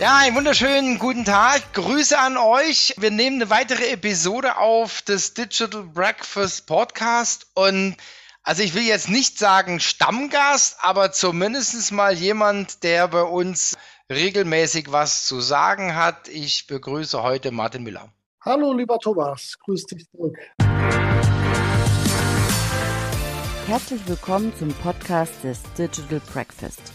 Ja, einen wunderschönen guten Tag. Grüße an euch. Wir nehmen eine weitere Episode auf des Digital Breakfast Podcast und also ich will jetzt nicht sagen Stammgast, aber zumindest mal jemand, der bei uns regelmäßig was zu sagen hat. Ich begrüße heute Martin Müller. Hallo, lieber Thomas. Grüß dich zurück. Herzlich willkommen zum Podcast des Digital Breakfast.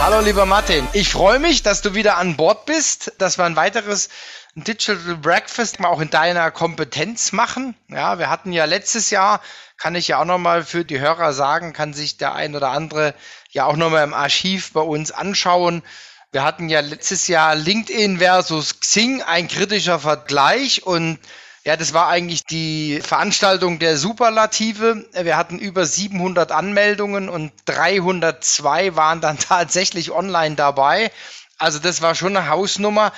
Hallo lieber Martin, ich freue mich, dass du wieder an Bord bist, dass wir ein weiteres Digital Breakfast auch in deiner Kompetenz machen. Ja, wir hatten ja letztes Jahr, kann ich ja auch nochmal für die Hörer sagen, kann sich der ein oder andere ja auch nochmal im Archiv bei uns anschauen. Wir hatten ja letztes Jahr LinkedIn versus Xing, ein kritischer Vergleich und ja, das war eigentlich die Veranstaltung der Superlative. Wir hatten über 700 Anmeldungen und 302 waren dann tatsächlich online dabei. Also das war schon eine Hausnummer.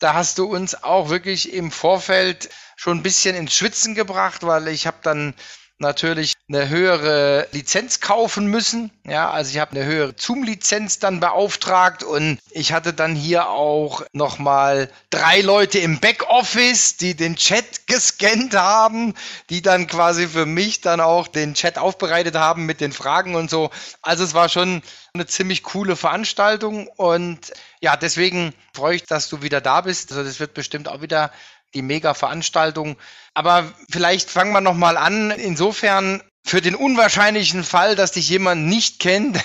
Da hast du uns auch wirklich im Vorfeld schon ein bisschen ins Schwitzen gebracht, weil ich habe dann natürlich eine höhere Lizenz kaufen müssen. Ja, also ich habe eine höhere Zoom-Lizenz dann beauftragt und ich hatte dann hier auch nochmal drei Leute im Backoffice, die den Chat gescannt haben, die dann quasi für mich dann auch den Chat aufbereitet haben mit den Fragen und so. Also es war schon eine ziemlich coole Veranstaltung und ja, deswegen freue ich, dass du wieder da bist. Also das wird bestimmt auch wieder die Mega-Veranstaltung. Aber vielleicht fangen wir noch mal an. Insofern für den unwahrscheinlichen Fall, dass dich jemand nicht kennt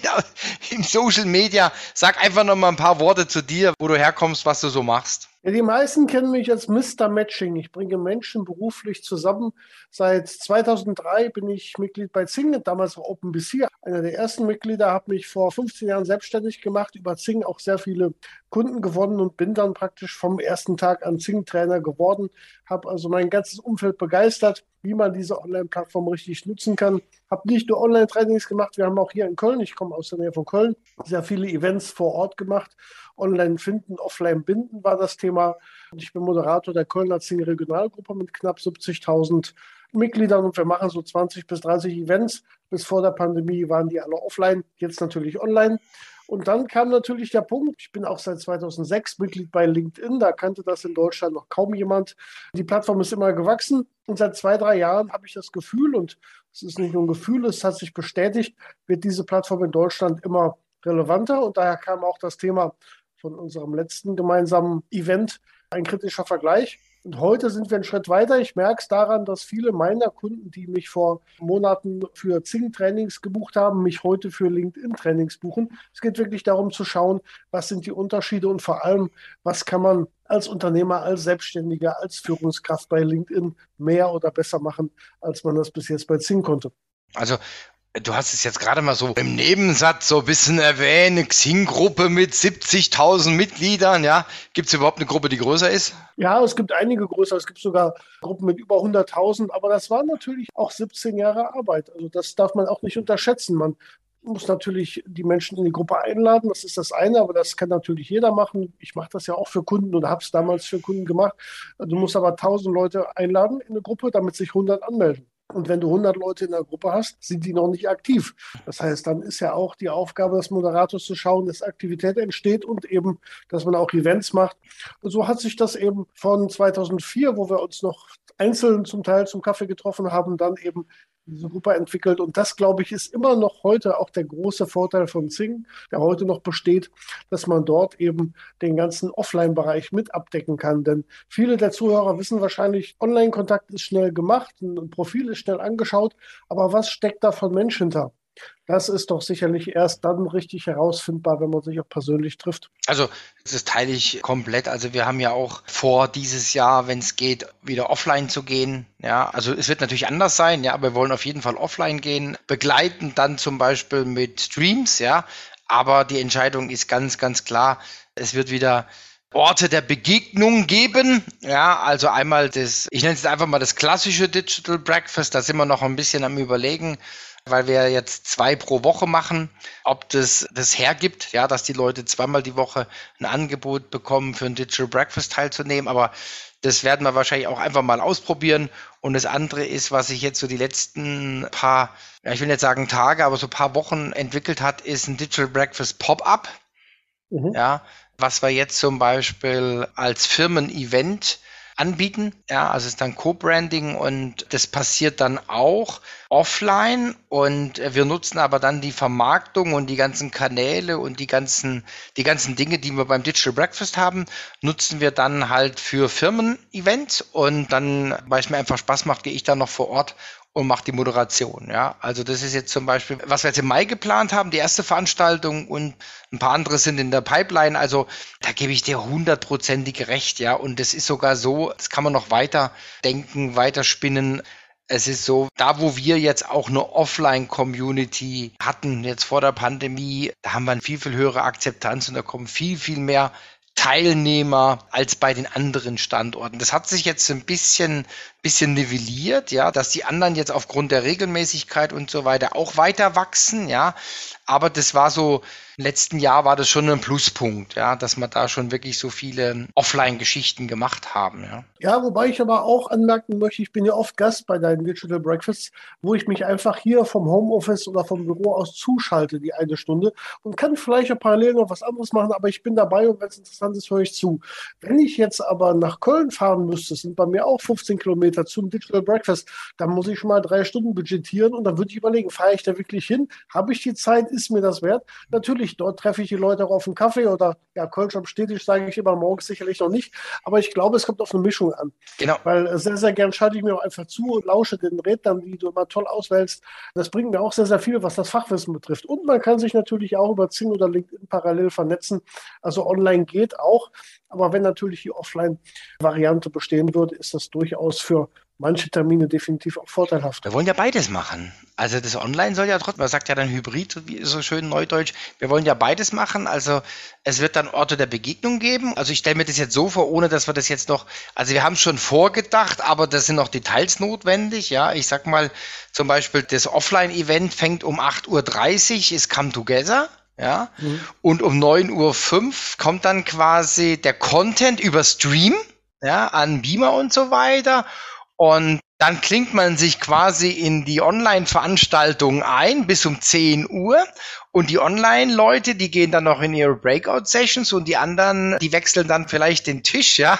im Social Media, sag einfach noch mal ein paar Worte zu dir, wo du herkommst, was du so machst. Ja, die meisten kennen mich als Mr. Matching. Ich bringe Menschen beruflich zusammen. Seit 2003 bin ich Mitglied bei Zing, damals auch OpenBC. Einer der ersten Mitglieder, habe mich vor 15 Jahren selbstständig gemacht, über Zing auch sehr viele Kunden gewonnen und bin dann praktisch vom ersten Tag an Zing-Trainer geworden. Habe also mein ganzes Umfeld begeistert, wie man diese Online-Plattform richtig nutzen kann. Habe nicht nur Online-Trainings gemacht, wir haben auch hier in Köln, ich komme aus der Nähe von Köln, sehr viele Events vor Ort gemacht Online finden, offline binden war das Thema. Und ich bin Moderator der Kölner Zing Regionalgruppe mit knapp 70.000 Mitgliedern und wir machen so 20 bis 30 Events. Bis vor der Pandemie waren die alle offline, jetzt natürlich online. Und dann kam natürlich der Punkt, ich bin auch seit 2006 Mitglied bei LinkedIn, da kannte das in Deutschland noch kaum jemand. Die Plattform ist immer gewachsen und seit zwei, drei Jahren habe ich das Gefühl, und es ist nicht nur ein Gefühl, es hat sich bestätigt, wird diese Plattform in Deutschland immer relevanter und daher kam auch das Thema von unserem letzten gemeinsamen Event ein kritischer Vergleich. Und heute sind wir einen Schritt weiter. Ich merke es daran, dass viele meiner Kunden, die mich vor Monaten für Zing-Trainings gebucht haben, mich heute für LinkedIn-Trainings buchen. Es geht wirklich darum zu schauen, was sind die Unterschiede und vor allem, was kann man als Unternehmer, als Selbstständiger, als Führungskraft bei LinkedIn mehr oder besser machen, als man das bis jetzt bei Zing konnte. Also Du hast es jetzt gerade mal so im Nebensatz so ein bisschen erwähnt, eine Xing-Gruppe mit 70.000 Mitgliedern, ja. Gibt es überhaupt eine Gruppe, die größer ist? Ja, es gibt einige größer, es gibt sogar Gruppen mit über 100.000, aber das war natürlich auch 17 Jahre Arbeit. Also das darf man auch nicht unterschätzen. Man muss natürlich die Menschen in die Gruppe einladen, das ist das eine, aber das kann natürlich jeder machen. Ich mache das ja auch für Kunden oder habe es damals für Kunden gemacht. Du musst aber 1000 Leute einladen in eine Gruppe, damit sich 100 anmelden. Und wenn du 100 Leute in der Gruppe hast, sind die noch nicht aktiv. Das heißt, dann ist ja auch die Aufgabe des Moderators zu schauen, dass Aktivität entsteht und eben, dass man auch Events macht. Und so hat sich das eben von 2004, wo wir uns noch einzeln zum Teil zum Kaffee getroffen haben, dann eben Gruppe entwickelt. Und das, glaube ich, ist immer noch heute auch der große Vorteil von Zing, der heute noch besteht, dass man dort eben den ganzen Offline-Bereich mit abdecken kann. Denn viele der Zuhörer wissen wahrscheinlich, Online-Kontakt ist schnell gemacht, ein Profil ist schnell angeschaut, aber was steckt da von Mensch hinter? Das ist doch sicherlich erst dann richtig herausfindbar, wenn man sich auch persönlich trifft. Also, das teile ich komplett. Also, wir haben ja auch vor, dieses Jahr, wenn es geht, wieder offline zu gehen. Ja, also es wird natürlich anders sein, ja, aber wir wollen auf jeden Fall offline gehen, begleiten dann zum Beispiel mit Streams, ja. Aber die Entscheidung ist ganz, ganz klar. Es wird wieder Orte der Begegnung geben. Ja, also einmal das, ich nenne es einfach mal das klassische Digital Breakfast, da sind wir noch ein bisschen am überlegen, weil wir jetzt zwei pro Woche machen, ob das das hergibt, ja, dass die Leute zweimal die Woche ein Angebot bekommen, für ein Digital Breakfast teilzunehmen. Aber das werden wir wahrscheinlich auch einfach mal ausprobieren. Und das andere ist, was sich jetzt so die letzten paar, ja, ich will nicht sagen Tage, aber so paar Wochen entwickelt hat, ist ein Digital Breakfast Pop-up. Mhm. Ja, was wir jetzt zum Beispiel als Firmen-Event anbieten. Ja, also es ist dann Co-Branding und das passiert dann auch offline und wir nutzen aber dann die Vermarktung und die ganzen Kanäle und die ganzen, die ganzen Dinge, die wir beim Digital Breakfast haben, nutzen wir dann halt für Firmen-Events und dann, weil es mir einfach Spaß macht, gehe ich dann noch vor Ort und macht die Moderation. Ja, also das ist jetzt zum Beispiel, was wir jetzt im Mai geplant haben, die erste Veranstaltung und ein paar andere sind in der Pipeline. Also da gebe ich dir hundertprozentig recht. Ja, und das ist sogar so, das kann man noch weiter denken, weiter spinnen. Es ist so, da wo wir jetzt auch eine Offline-Community hatten, jetzt vor der Pandemie, da haben wir eine viel, viel höhere Akzeptanz und da kommen viel, viel mehr Teilnehmer als bei den anderen Standorten. Das hat sich jetzt ein bisschen, bisschen nivelliert, ja, dass die anderen jetzt aufgrund der Regelmäßigkeit und so weiter auch weiter wachsen, ja. Aber das war so im letzten Jahr war das schon ein Pluspunkt, ja, dass wir da schon wirklich so viele Offline-Geschichten gemacht haben. Ja. ja, wobei ich aber auch anmerken möchte, ich bin ja oft Gast bei deinen Digital Breakfasts, wo ich mich einfach hier vom Homeoffice oder vom Büro aus zuschalte, die eine Stunde und kann vielleicht auch parallel noch was anderes machen, aber ich bin dabei und wenn es interessant ist, höre ich zu. Wenn ich jetzt aber nach Köln fahren müsste, sind bei mir auch 15 Kilometer zum Digital Breakfast, dann muss ich schon mal drei Stunden budgetieren und dann würde ich überlegen, fahre ich da wirklich hin? Habe ich die Zeit? Ist mir das wert? Natürlich natürlich, dort treffe ich die Leute auch auf einen Kaffee oder ja, Kölsch am Städtisch sage ich immer morgens sicherlich noch nicht. Aber ich glaube, es kommt auf eine Mischung an. Genau. Weil äh, sehr, sehr gern schalte ich mir auch einfach zu und lausche den Rednern, die du immer toll auswählst. Das bringt mir auch sehr, sehr viel, was das Fachwissen betrifft. Und man kann sich natürlich auch über Zing oder LinkedIn parallel vernetzen. Also online geht auch. Aber wenn natürlich die Offline-Variante bestehen würde, ist das durchaus für manche Termine definitiv auch vorteilhaft. Wir wollen ja beides machen. Also das Online soll ja trotzdem, man sagt ja dann Hybrid, wie so schön neudeutsch. Wir wollen ja beides machen. Also es wird dann Orte der Begegnung geben. Also ich stelle mir das jetzt so vor, ohne dass wir das jetzt noch, also wir haben schon vorgedacht, aber das sind noch Details notwendig. Ja, ich sag mal zum Beispiel, das Offline-Event fängt um 8.30 Uhr, ist Come Together. Ja, mhm. und um 9.05 Uhr kommt dann quasi der Content über Stream, ja, an Beamer und so weiter. Und dann klingt man sich quasi in die Online-Veranstaltung ein bis um 10 Uhr. Und die Online-Leute, die gehen dann noch in ihre Breakout-Sessions und die anderen, die wechseln dann vielleicht den Tisch, ja,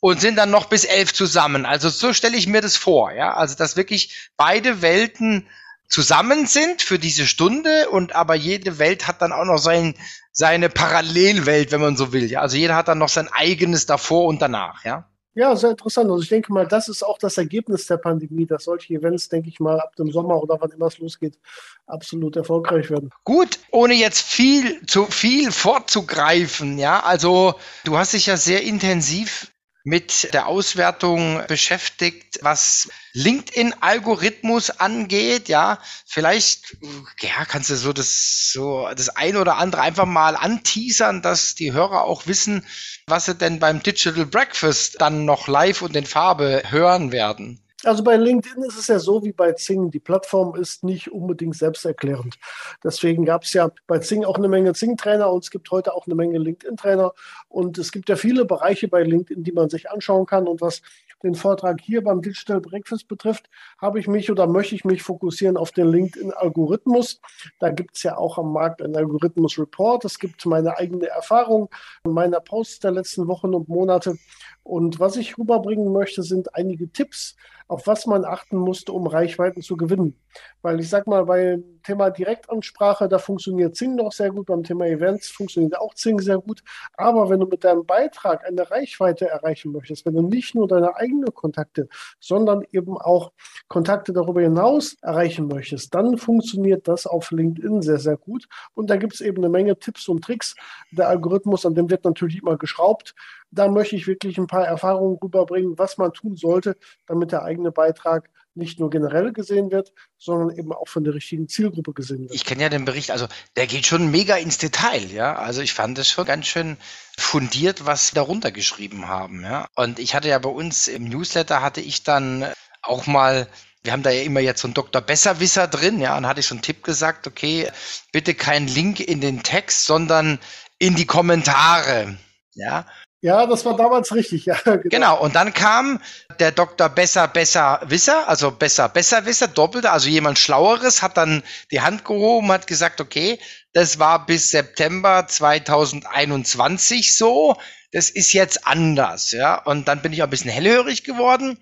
und sind dann noch bis elf zusammen. Also so stelle ich mir das vor, ja. Also dass wirklich beide Welten zusammen sind für diese Stunde und aber jede Welt hat dann auch noch sein, seine Parallelwelt, wenn man so will. Ja? Also jeder hat dann noch sein eigenes davor und danach, ja. Ja, sehr interessant. Also ich denke mal, das ist auch das Ergebnis der Pandemie, dass solche Events, denke ich mal, ab dem Sommer oder wann immer es losgeht, absolut erfolgreich werden. Gut, ohne jetzt viel zu viel vorzugreifen, ja. Also du hast dich ja sehr intensiv mit der Auswertung beschäftigt, was LinkedIn-Algorithmus angeht. Ja, vielleicht ja, kannst du so das so das ein oder andere einfach mal anteasern, dass die Hörer auch wissen, was sie denn beim Digital Breakfast dann noch live und in Farbe hören werden. Also bei LinkedIn ist es ja so wie bei Zing. Die Plattform ist nicht unbedingt selbsterklärend. Deswegen gab es ja bei Zing auch eine Menge Zing-Trainer und es gibt heute auch eine Menge LinkedIn-Trainer. Und es gibt ja viele Bereiche bei LinkedIn, die man sich anschauen kann. Und was den Vortrag hier beim Digital Breakfast betrifft, habe ich mich oder möchte ich mich fokussieren auf den LinkedIn-Algorithmus. Da gibt es ja auch am Markt einen Algorithmus-Report. Es gibt meine eigene Erfahrung meiner Posts der letzten Wochen und Monate. Und was ich rüberbringen möchte, sind einige Tipps, auf was man achten musste, um Reichweiten zu gewinnen. Weil ich sag mal, bei Thema Direktansprache, da funktioniert Zing noch sehr gut, beim Thema Events funktioniert auch Zing sehr gut. Aber wenn du mit deinem Beitrag eine Reichweite erreichen möchtest, wenn du nicht nur deine eigenen Kontakte, sondern eben auch Kontakte darüber hinaus erreichen möchtest, dann funktioniert das auf LinkedIn sehr, sehr gut. Und da gibt es eben eine Menge Tipps und Tricks. Der Algorithmus, an dem wird natürlich immer geschraubt. Da möchte ich wirklich ein paar Erfahrungen rüberbringen, was man tun sollte, damit der eigene Beitrag nicht nur generell gesehen wird, sondern eben auch von der richtigen Zielgruppe gesehen wird. Ich kenne ja den Bericht, also der geht schon mega ins Detail, ja. Also ich fand es schon ganz schön fundiert, was darunter geschrieben haben, ja. Und ich hatte ja bei uns im Newsletter hatte ich dann auch mal wir haben da ja immer jetzt so einen Dr. Besserwisser drin, ja, und hatte ich so einen Tipp gesagt, okay, bitte kein Link in den Text, sondern in die Kommentare, ja. Ja, das war damals richtig, ja. Genau. genau. Und dann kam der Dr. Besser, Besser Wisser, also Besser, Besser Wisser, Doppelte, also jemand Schlaueres, hat dann die Hand gehoben, hat gesagt, okay, das war bis September 2021 so, das ist jetzt anders, ja. Und dann bin ich auch ein bisschen hellhörig geworden.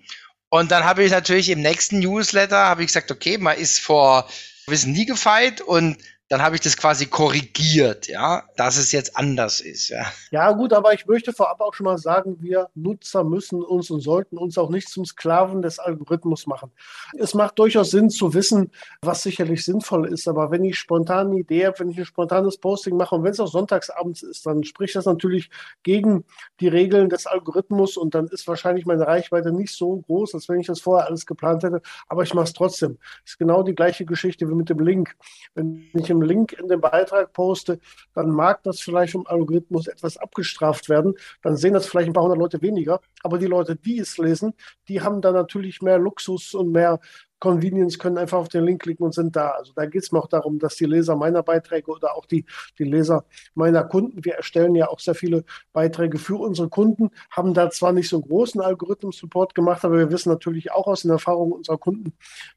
Und dann habe ich natürlich im nächsten Newsletter, habe ich gesagt, okay, man ist vor Wissen nie gefeit und dann habe ich das quasi korrigiert, ja, dass es jetzt anders ist. Ja. ja, gut, aber ich möchte vorab auch schon mal sagen, wir Nutzer müssen uns und sollten uns auch nicht zum Sklaven des Algorithmus machen. Es macht durchaus Sinn zu wissen, was sicherlich sinnvoll ist, aber wenn ich spontan eine Idee habe, wenn ich ein spontanes Posting mache und wenn es auch sonntagsabends ist, dann spricht das natürlich gegen die Regeln des Algorithmus und dann ist wahrscheinlich meine Reichweite nicht so groß, als wenn ich das vorher alles geplant hätte, aber ich mache es trotzdem. Ist genau die gleiche Geschichte wie mit dem Link. Wenn ich im Link in den Beitrag poste, dann mag das vielleicht vom Algorithmus etwas abgestraft werden. Dann sehen das vielleicht ein paar hundert Leute weniger. Aber die Leute, die es lesen, die haben da natürlich mehr Luxus und mehr Convenience, können einfach auf den Link klicken und sind da. Also da geht es mir auch darum, dass die Leser meiner Beiträge oder auch die, die Leser meiner Kunden, wir erstellen ja auch sehr viele Beiträge für unsere Kunden, haben da zwar nicht so einen großen Algorithmus-Support gemacht, aber wir wissen natürlich auch aus den Erfahrungen unserer Kunden,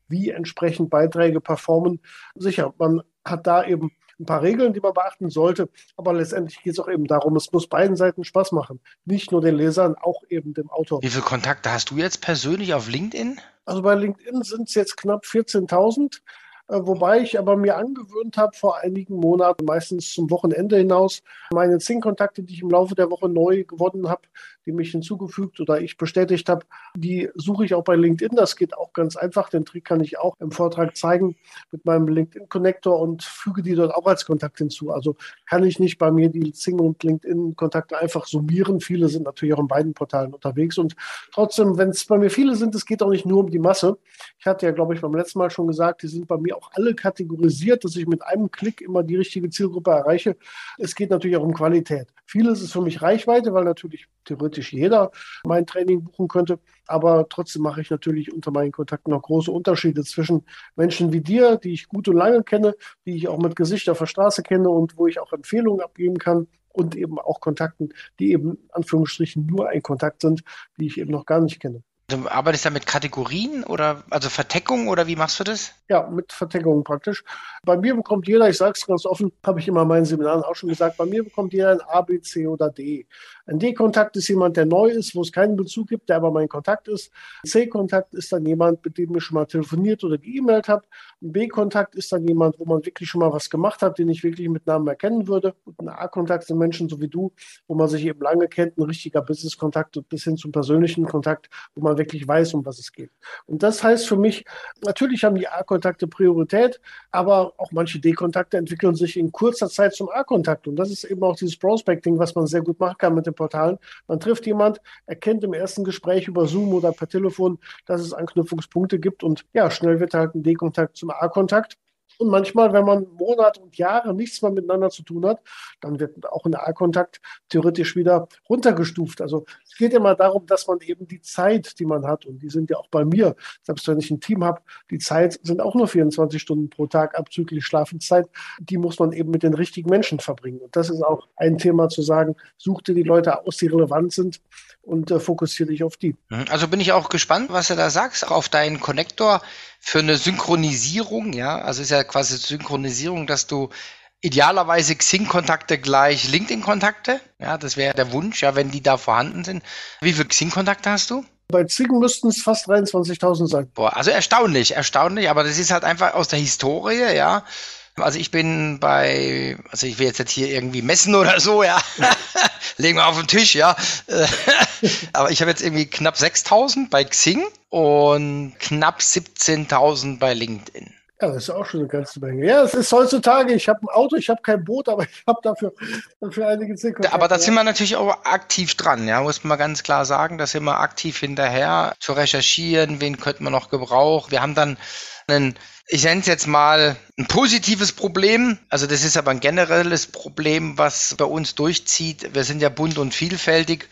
wie entsprechend Beiträge performen. Sicher, man hat da eben ein paar Regeln, die man beachten sollte. Aber letztendlich geht es auch eben darum, es muss beiden Seiten Spaß machen. Nicht nur den Lesern, auch eben dem Autor. Wie viele Kontakte hast du jetzt persönlich auf LinkedIn? Also bei LinkedIn sind es jetzt knapp 14.000. Äh, wobei ich aber mir angewöhnt habe, vor einigen Monaten, meistens zum Wochenende hinaus, meine zehn Kontakte, die ich im Laufe der Woche neu gewonnen habe, die mich hinzugefügt oder ich bestätigt habe, die suche ich auch bei LinkedIn. Das geht auch ganz einfach. Den Trick kann ich auch im Vortrag zeigen mit meinem LinkedIn-Connector und füge die dort auch als Kontakt hinzu. Also kann ich nicht bei mir die Zing- und LinkedIn-Kontakte einfach summieren. Viele sind natürlich auch in beiden Portalen unterwegs. Und trotzdem, wenn es bei mir viele sind, es geht auch nicht nur um die Masse. Ich hatte ja, glaube ich, beim letzten Mal schon gesagt, die sind bei mir auch alle kategorisiert, dass ich mit einem Klick immer die richtige Zielgruppe erreiche. Es geht natürlich auch um Qualität. Vieles ist für mich Reichweite, weil natürlich theoretisch jeder mein Training buchen könnte. Aber trotzdem mache ich natürlich unter meinen Kontakten noch große Unterschiede zwischen Menschen wie dir, die ich gut und lange kenne, die ich auch mit Gesicht auf der Straße kenne und wo ich auch Empfehlungen abgeben kann und eben auch Kontakten, die eben Anführungsstrichen nur ein Kontakt sind, die ich eben noch gar nicht kenne. Du arbeitest da mit Kategorien oder also Verteckung oder wie machst du das? Ja, mit Verteckung praktisch. Bei mir bekommt jeder, ich sage es ganz offen, habe ich immer in meinen Seminaren auch schon gesagt, bei mir bekommt jeder ein A, B, C oder D. Ein D-Kontakt ist jemand, der neu ist, wo es keinen Bezug gibt, der aber mein Kontakt ist. C-Kontakt ist dann jemand, mit dem ich schon mal telefoniert oder geemailt habe. Ein B-Kontakt ist dann jemand, wo man wirklich schon mal was gemacht hat, den ich wirklich mit Namen erkennen würde. Und ein A-Kontakt sind Menschen so wie du, wo man sich eben lange kennt, ein richtiger Business-Kontakt bis hin zum persönlichen Kontakt, wo man wirklich weiß, um was es geht. Und das heißt für mich, natürlich haben die A-Kontakte Priorität, aber auch manche D-Kontakte entwickeln sich in kurzer Zeit zum A-Kontakt. Und das ist eben auch dieses Prospecting, was man sehr gut machen kann mit den Portalen. Man trifft jemand, erkennt im ersten Gespräch über Zoom oder per Telefon, dass es Anknüpfungspunkte gibt und ja, schnell wird halt ein D-Kontakt zum A-Kontakt. Und manchmal, wenn man Monate und Jahre nichts mehr miteinander zu tun hat, dann wird auch ein A-Kontakt theoretisch wieder runtergestuft. Also es geht immer darum, dass man eben die Zeit, die man hat, und die sind ja auch bei mir, selbst wenn ich ein Team habe, die Zeit sind auch nur 24 Stunden pro Tag abzüglich Schlafenszeit, die muss man eben mit den richtigen Menschen verbringen. Und das ist auch ein Thema zu sagen, such dir die Leute aus, die relevant sind und äh, fokussiere dich auf die. Mhm. Also bin ich auch gespannt, was du da sagst, auf deinen Connector für eine Synchronisierung, ja, also ist ja quasi Synchronisierung, dass du idealerweise Xing-Kontakte gleich LinkedIn-Kontakte, ja, das wäre der Wunsch, ja, wenn die da vorhanden sind. Wie viele Xing-Kontakte hast du? Bei Xing müssten es fast 23.000 sein. Boah, also erstaunlich, erstaunlich, aber das ist halt einfach aus der Historie, ja. Also ich bin bei, also ich will jetzt, jetzt hier irgendwie messen oder so, ja. Legen wir auf den Tisch, ja. Aber ich habe jetzt irgendwie knapp 6000 bei Xing und knapp 17.000 bei LinkedIn. Ja, das ist auch schon eine ganze Menge. Ja, es ist heutzutage, ich habe ein Auto, ich habe kein Boot, aber ich habe dafür, dafür einige Zielkontakte. Aber da sind wir natürlich auch aktiv dran, ja, muss man ganz klar sagen. Da sind wir aktiv hinterher zu recherchieren, wen könnte man noch gebrauchen. Wir haben dann einen, ich nenne es jetzt mal ein positives Problem. Also das ist aber ein generelles Problem, was bei uns durchzieht. Wir sind ja bunt und vielfältig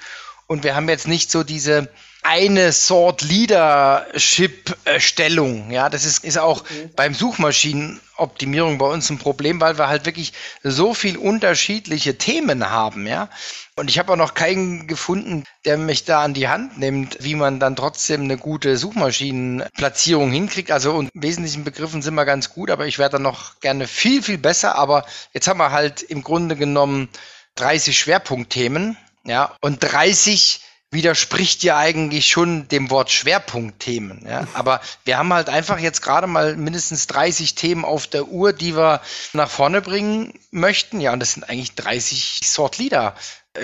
und wir haben jetzt nicht so diese eine Sort Leadership Stellung. Ja, das ist, ist auch okay. beim Suchmaschinenoptimierung bei uns ein Problem, weil wir halt wirklich so viel unterschiedliche Themen haben. Ja, und ich habe auch noch keinen gefunden, der mich da an die Hand nimmt, wie man dann trotzdem eine gute Suchmaschinenplatzierung hinkriegt. Also in wesentlichen Begriffen sind wir ganz gut, aber ich wäre da noch gerne viel, viel besser. Aber jetzt haben wir halt im Grunde genommen 30 Schwerpunktthemen, ja, und 30 widerspricht ja eigentlich schon dem Wort Schwerpunktthemen. Ja? Aber wir haben halt einfach jetzt gerade mal mindestens 30 Themen auf der Uhr, die wir nach vorne bringen möchten. Ja, und das sind eigentlich 30 Sort Leader.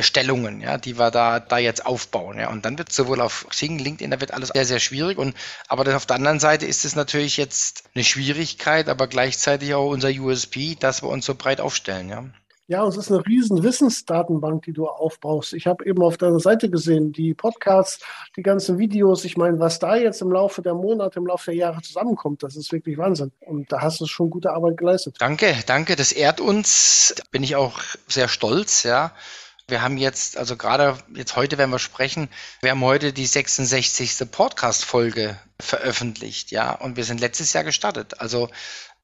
Stellungen, ja, die wir da, da jetzt aufbauen, ja. Und dann wird sowohl auf Xing, LinkedIn, da wird alles sehr, sehr schwierig. Und, aber auf der anderen Seite ist es natürlich jetzt eine Schwierigkeit, aber gleichzeitig auch unser USP, dass wir uns so breit aufstellen, ja. Ja, es ist eine riesen Wissensdatenbank, die du aufbaust. Ich habe eben auf deiner Seite gesehen, die Podcasts, die ganzen Videos. Ich meine, was da jetzt im Laufe der Monate, im Laufe der Jahre zusammenkommt, das ist wirklich Wahnsinn. Und da hast du schon gute Arbeit geleistet. Danke, danke. Das ehrt uns. Da bin ich auch sehr stolz, ja. Wir haben jetzt, also gerade jetzt heute werden wir sprechen, wir haben heute die 66. Podcast-Folge veröffentlicht, ja, und wir sind letztes Jahr gestartet. Also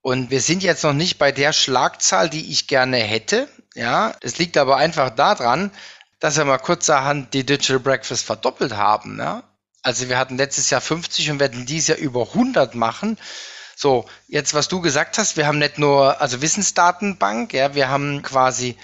und wir sind jetzt noch nicht bei der Schlagzahl, die ich gerne hätte. Ja, das liegt aber einfach daran, dass wir mal kurzerhand die Digital Breakfast verdoppelt haben. Ja? Also wir hatten letztes Jahr 50 und werden dieses Jahr über 100 machen. So, jetzt was du gesagt hast, wir haben nicht nur, also Wissensdatenbank, ja, wir haben quasi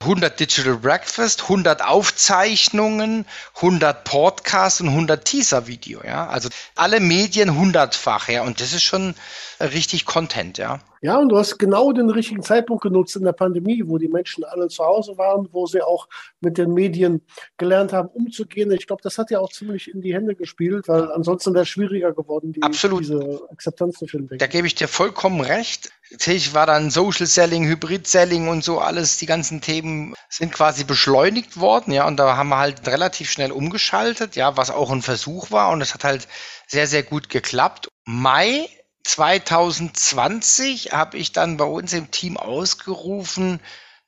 100 Digital Breakfast, 100 Aufzeichnungen, 100 Podcasts und 100 Teaser-Video, ja. Also alle Medien hundertfach, ja. Und das ist schon richtig Content, ja. Ja, und du hast genau den richtigen Zeitpunkt genutzt in der Pandemie, wo die Menschen alle zu Hause waren, wo sie auch mit den Medien gelernt haben, umzugehen. Ich glaube, das hat ja auch ziemlich in die Hände gespielt, weil ansonsten wäre es schwieriger geworden, die, Absolut. diese Akzeptanz zu finden. Da gebe ich dir vollkommen recht. Tatsächlich war dann Social Selling, Hybrid Selling und so alles, die ganzen Themen sind quasi beschleunigt worden, ja, und da haben wir halt relativ schnell umgeschaltet, ja, was auch ein Versuch war und es hat halt sehr, sehr gut geklappt. Mai 2020 habe ich dann bei uns im Team ausgerufen,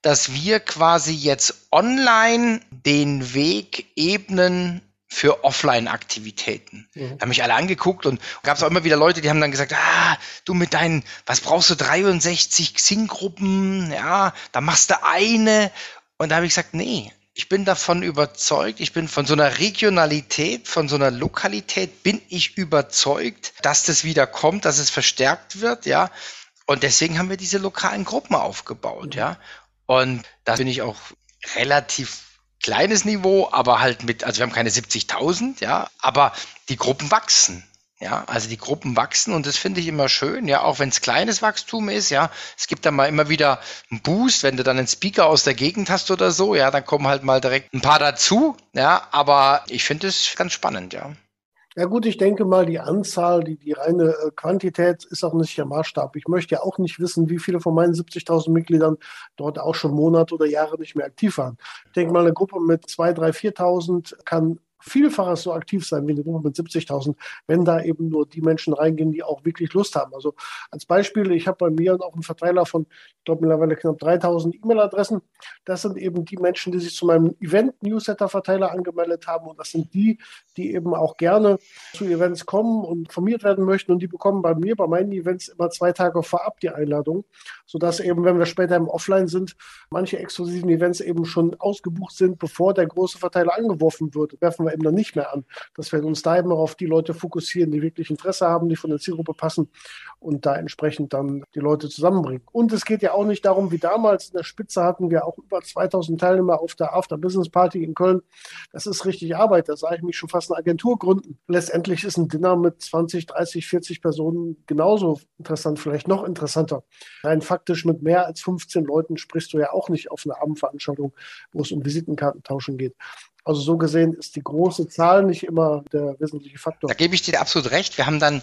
dass wir quasi jetzt online den Weg ebnen für Offline-Aktivitäten. Mhm. Da haben mich alle angeguckt und gab es auch immer wieder Leute, die haben dann gesagt, ah, du mit deinen, was brauchst du, 63 Xing-Gruppen, ja, da machst du eine. Und da habe ich gesagt, nee, ich bin davon überzeugt, ich bin von so einer Regionalität, von so einer Lokalität, bin ich überzeugt, dass das wieder kommt, dass es verstärkt wird, ja. Und deswegen haben wir diese lokalen Gruppen aufgebaut, ja. Und da bin ich auch relativ kleines Niveau, aber halt mit, also wir haben keine 70.000, ja, aber die Gruppen wachsen. Ja, also die Gruppen wachsen und das finde ich immer schön, ja, auch wenn es kleines Wachstum ist, ja. Es gibt dann mal immer wieder einen Boost, wenn du dann einen Speaker aus der Gegend hast oder so, ja, dann kommen halt mal direkt ein paar dazu, ja, aber ich finde es ganz spannend, ja. Ja gut, ich denke mal, die Anzahl, die, die reine äh, Quantität ist auch nicht der Maßstab. Ich möchte ja auch nicht wissen, wie viele von meinen 70.000 Mitgliedern dort auch schon Monate oder Jahre nicht mehr aktiv waren. Ich denke mal, eine Gruppe mit 2.000, 3.000, 4.000 kann Vielfaches so aktiv sein wie eine Gruppe mit 70.000, wenn da eben nur die Menschen reingehen, die auch wirklich Lust haben. Also als Beispiel, ich habe bei mir auch einen Verteiler von, ich glaube mittlerweile knapp 3.000 E-Mail-Adressen. Das sind eben die Menschen, die sich zu meinem Event-Newsletter-Verteiler angemeldet haben und das sind die, die eben auch gerne zu Events kommen und informiert werden möchten und die bekommen bei mir, bei meinen Events immer zwei Tage vorab die Einladung, sodass eben, wenn wir später im Offline sind, manche exklusiven Events eben schon ausgebucht sind, bevor der große Verteiler angeworfen wird. Werfen wir eben dann nicht mehr an. Dass wir uns da eben auch auf die Leute fokussieren, die wirklich Interesse haben, die von der Zielgruppe passen und da entsprechend dann die Leute zusammenbringen. Und es geht ja auch nicht darum, wie damals in der Spitze hatten wir auch über 2000 Teilnehmer auf der After Business Party in Köln. Das ist richtig Arbeit. Da sage ich mich schon fast eine Agentur gründen. Letztendlich ist ein Dinner mit 20, 30, 40 Personen genauso interessant, vielleicht noch interessanter. Rein faktisch mit mehr als 15 Leuten sprichst du ja auch nicht auf einer Abendveranstaltung, wo es um Visitenkartentauschen geht. Also so gesehen ist die große Zahl nicht immer der wesentliche Faktor. Da gebe ich dir absolut recht. Wir haben dann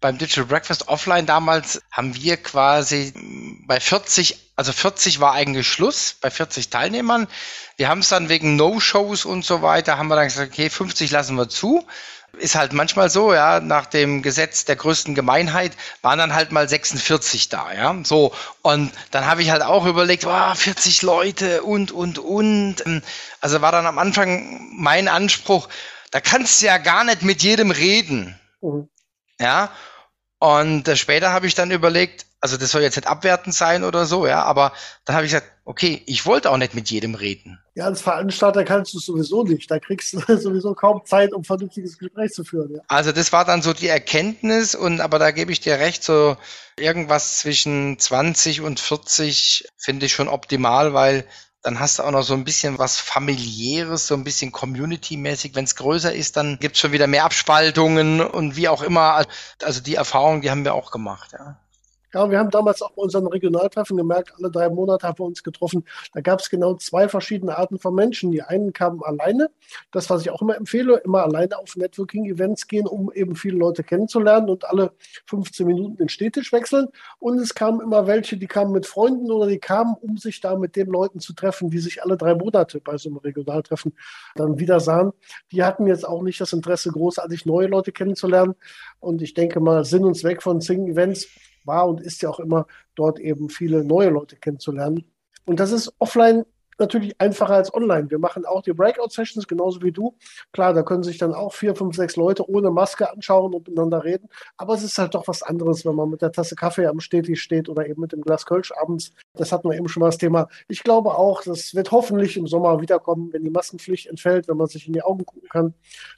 beim Digital Breakfast Offline damals haben wir quasi bei 40, also 40 war eigentlich Schluss, bei 40 Teilnehmern. Wir haben es dann wegen No-Shows und so weiter, haben wir dann gesagt, okay, 50 lassen wir zu. Ist halt manchmal so, ja, nach dem Gesetz der größten Gemeinheit waren dann halt mal 46 da, ja, so. Und dann habe ich halt auch überlegt, oh, 40 Leute und, und, und. Also war dann am Anfang mein Anspruch, da kannst du ja gar nicht mit jedem reden. Mhm. Ja. Und äh, später habe ich dann überlegt, also das soll jetzt nicht abwertend sein oder so, ja, aber dann habe ich gesagt, okay, ich wollte auch nicht mit jedem reden. Ja, als Veranstalter kannst du es sowieso nicht. Da kriegst du sowieso kaum Zeit, um vernünftiges Gespräch zu führen. Ja. Also das war dann so die Erkenntnis und aber da gebe ich dir recht, so irgendwas zwischen 20 und 40 finde ich schon optimal, weil dann hast du auch noch so ein bisschen was familiäres, so ein bisschen Community-mäßig. Wenn es größer ist, dann gibt es schon wieder mehr Abspaltungen und wie auch immer. Also die Erfahrung, die haben wir auch gemacht, ja. Ja, wir haben damals auch bei unseren Regionaltreffen gemerkt, alle drei Monate haben wir uns getroffen. Da gab es genau zwei verschiedene Arten von Menschen. Die einen kamen alleine, das, was ich auch immer empfehle, immer alleine auf Networking-Events gehen, um eben viele Leute kennenzulernen und alle 15 Minuten den Städtisch wechseln. Und es kamen immer welche, die kamen mit Freunden oder die kamen, um sich da mit den Leuten zu treffen, die sich alle drei Monate bei so einem Regionaltreffen dann wieder sahen. Die hatten jetzt auch nicht das Interesse, großartig neue Leute kennenzulernen. Und ich denke mal, Sinn und Zweck von Sing-Events war und ist ja auch immer dort eben viele neue Leute kennenzulernen. Und das ist offline natürlich einfacher als online. Wir machen auch die Breakout-Sessions, genauso wie du. Klar, da können sich dann auch vier, fünf, sechs Leute ohne Maske anschauen und miteinander reden. Aber es ist halt doch was anderes, wenn man mit der Tasse Kaffee am Städtisch steht oder eben mit dem Glas Kölsch abends. Das hatten wir eben schon mal das Thema. Ich glaube auch, das wird hoffentlich im Sommer wiederkommen, wenn die Maskenpflicht entfällt, wenn man sich in die Augen gucken kann,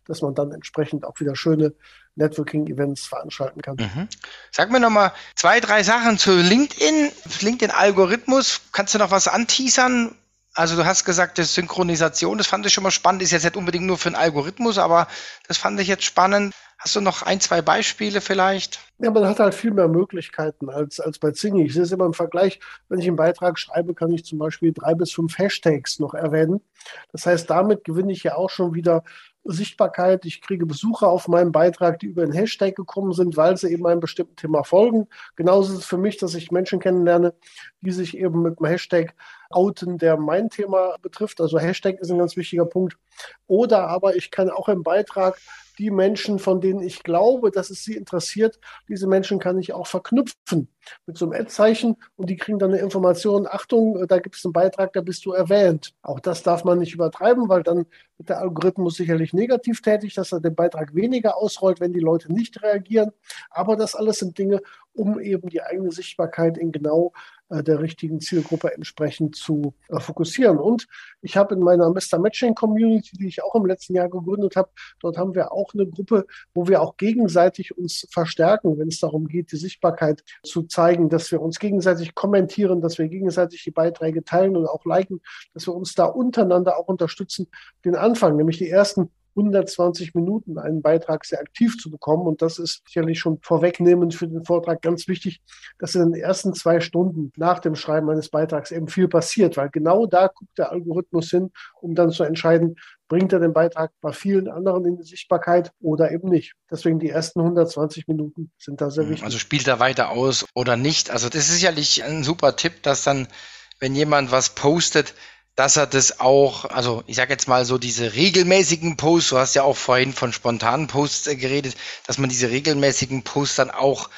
dass man dann entsprechend auch wieder schöne Networking-Events veranstalten kann. Mhm. Sag mir nochmal zwei, drei Sachen zu LinkedIn, LinkedIn-Algorithmus. Kannst du noch was anteasern? Also du hast gesagt, das Synchronisation, das fand ich schon mal spannend, ist jetzt nicht unbedingt nur für einen Algorithmus, aber das fand ich jetzt spannend. Hast du noch ein, zwei Beispiele vielleicht? Ja, man hat halt viel mehr Möglichkeiten als, als bei Zingi. Ich sehe es immer im Vergleich, wenn ich einen Beitrag schreibe, kann ich zum Beispiel drei bis fünf Hashtags noch erwähnen. Das heißt, damit gewinne ich ja auch schon wieder Sichtbarkeit. Ich kriege Besucher auf meinem Beitrag, die über den Hashtag gekommen sind, weil sie eben einem bestimmten Thema folgen. Genauso ist es für mich, dass ich Menschen kennenlerne, die sich eben mit dem Hashtag outen, der mein Thema betrifft. Also Hashtag ist ein ganz wichtiger Punkt. Oder aber ich kann auch im Beitrag die Menschen, von denen ich glaube, dass es sie interessiert, diese Menschen kann ich auch verknüpfen mit so einem Ad-Zeichen und die kriegen dann eine Information, Achtung, da gibt es einen Beitrag, da bist du erwähnt. Auch das darf man nicht übertreiben, weil dann wird der Algorithmus sicherlich negativ tätig, dass er den Beitrag weniger ausrollt, wenn die Leute nicht reagieren. Aber das alles sind Dinge, um eben die eigene Sichtbarkeit in genau der richtigen Zielgruppe entsprechend zu äh, fokussieren. Und ich habe in meiner Mr. Matching Community, die ich auch im letzten Jahr gegründet habe, dort haben wir auch eine Gruppe, wo wir auch gegenseitig uns verstärken, wenn es darum geht, die Sichtbarkeit zu zeigen, dass wir uns gegenseitig kommentieren, dass wir gegenseitig die Beiträge teilen und auch liken, dass wir uns da untereinander auch unterstützen, den Anfang, nämlich die ersten 120 Minuten einen Beitrag sehr aktiv zu bekommen. Und das ist sicherlich schon vorwegnehmend für den Vortrag ganz wichtig, dass in den ersten zwei Stunden nach dem Schreiben eines Beitrags eben viel passiert, weil genau da guckt der Algorithmus hin, um dann zu entscheiden, bringt er den Beitrag bei vielen anderen in die Sichtbarkeit oder eben nicht. Deswegen die ersten 120 Minuten sind da sehr mhm. wichtig. Also spielt er weiter aus oder nicht? Also das ist sicherlich ein super Tipp, dass dann, wenn jemand was postet, dass er das auch, also ich sage jetzt mal so diese regelmäßigen Posts, du hast ja auch vorhin von spontanen Posts äh, geredet, dass man diese regelmäßigen Posts dann auch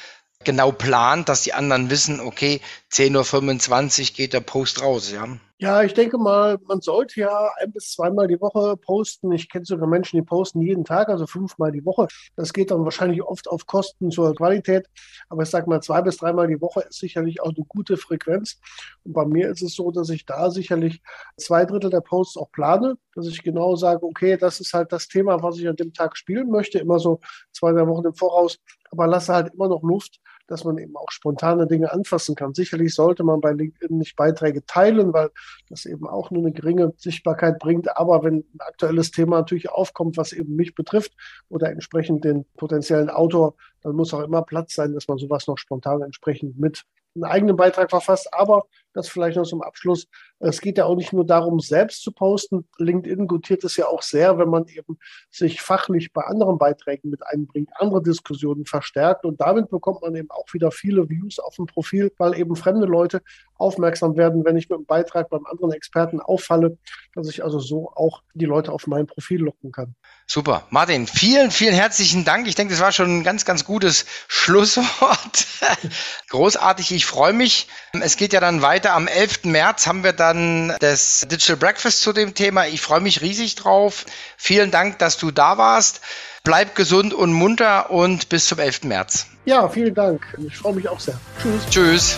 genau plant, dass die anderen wissen, okay, 10.25 Uhr geht der Post raus, ja. Ja, ich denke mal, man sollte ja ein bis zweimal die Woche posten. Ich kenne sogar Menschen, die posten jeden Tag, also fünfmal die Woche. Das geht dann wahrscheinlich oft auf Kosten zur Qualität. Aber ich sage mal, zwei bis dreimal die Woche ist sicherlich auch eine gute Frequenz. Und bei mir ist es so, dass ich da sicherlich zwei Drittel der Posts auch plane, dass ich genau sage, okay, das ist halt das Thema, was ich an dem Tag spielen möchte, immer so zwei, drei Wochen im Voraus. Aber lasse halt immer noch Luft, dass man eben auch spontane Dinge anfassen kann. Sicherlich sollte man bei LinkedIn nicht Beiträge teilen, weil das eben auch nur eine geringe Sichtbarkeit bringt. Aber wenn ein aktuelles Thema natürlich aufkommt, was eben mich betrifft oder entsprechend den potenziellen Autor, dann muss auch immer Platz sein, dass man sowas noch spontan entsprechend mit einem eigenen Beitrag verfasst. Aber das vielleicht noch zum Abschluss. Es geht ja auch nicht nur darum, selbst zu posten. LinkedIn gutiert es ja auch sehr, wenn man eben sich fachlich bei anderen Beiträgen mit einbringt, andere Diskussionen verstärkt. Und damit bekommt man eben auch wieder viele Views auf dem Profil, weil eben fremde Leute aufmerksam werden, wenn ich mit einem Beitrag beim anderen Experten auffalle, dass ich also so auch die Leute auf mein Profil locken kann. Super. Martin, vielen, vielen herzlichen Dank. Ich denke, das war schon ein ganz, ganz gutes Schlusswort. Großartig. Ich freue mich. Es geht ja dann weiter. Am 11. März haben wir dann das Digital Breakfast zu dem Thema. Ich freue mich riesig drauf. Vielen Dank, dass du da warst. Bleib gesund und munter und bis zum 11. März. Ja, vielen Dank. Ich freue mich auch sehr. Tschüss. Tschüss.